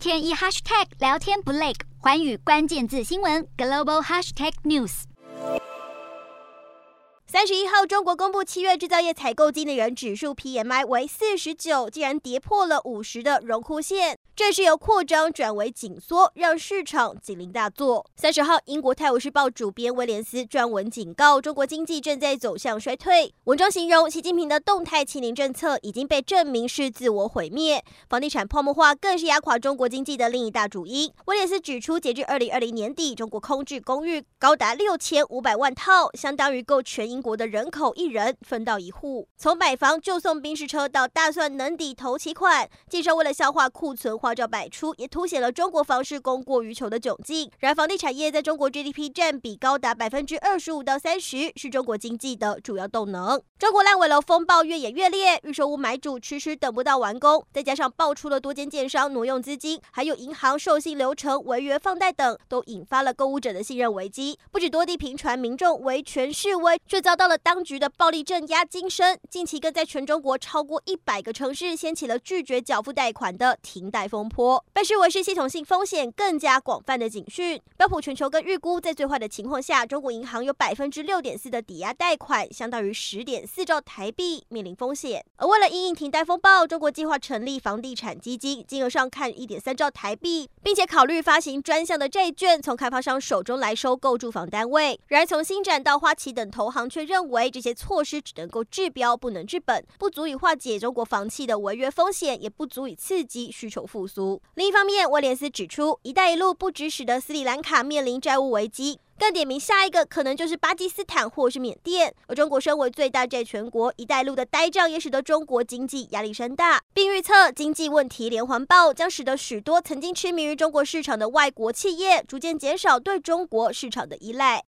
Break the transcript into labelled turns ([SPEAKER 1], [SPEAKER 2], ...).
[SPEAKER 1] 天一 hashtag 聊天不累，环宇关键字新闻 global hashtag news。
[SPEAKER 2] 三十一号，中国公布七月制造业采购经理人指数 PMI 为四十九，竟然跌破了五十的荣枯线。这是由扩张转为紧缩，让市场警铃大作。三十号，英国《泰晤士报》主编威廉斯撰文警告，中国经济正在走向衰退。文中形容，习近平的动态清零政策已经被证明是自我毁灭。房地产泡沫化更是压垮中国经济的另一大主因。威廉斯指出，截至二零二零年底，中国空置公寓高达六千五百万套，相当于够全英国的人口一人分到一户。从买房就送宾士车到大算能抵头期款，介绍为了消化库存化。花招百出，也凸显了中国房市供过于求的窘境。然而，房地产业在中国 GDP 占比高达百分之二十五到三十，是中国经济的主要动能。中国烂尾楼风暴越演越烈，预售屋买主迟迟等不到完工，再加上爆出了多间建商挪用资金，还有银行授信流程违约放贷等，都引发了购物者的信任危机。不止多地频传民众维权示威，却遭到了当局的暴力镇压惊声。近期更在全中国超过一百个城市掀起了拒绝缴付贷款的停贷风。波被视为是系统性风险更加广泛的警讯。标普全球更预估，在最坏的情况下，中国银行有百分之六点四的抵押贷款，相当于十点四兆台币面临风险。而为了因应停贷风暴，中国计划成立房地产基金，金额上看一点三兆台币，并且考虑发行专项的债券，从开发商手中来收购住房单位。然而，从星展到花旗等投行却认为，这些措施只能够治标，不能治本，不足以化解中国房企的违约风险，也不足以刺激需求复另一方面，威廉斯指出，“一带一路”不只使得斯里兰卡面临债务危机，更点名下一个可能就是巴基斯坦或是缅甸。而中国身为最大债权国，“一带一路”的呆账也使得中国经济压力山大，并预测经济问题连环爆将使得许多曾经痴迷于中国市场的外国企业逐渐减少对中国市场的依赖。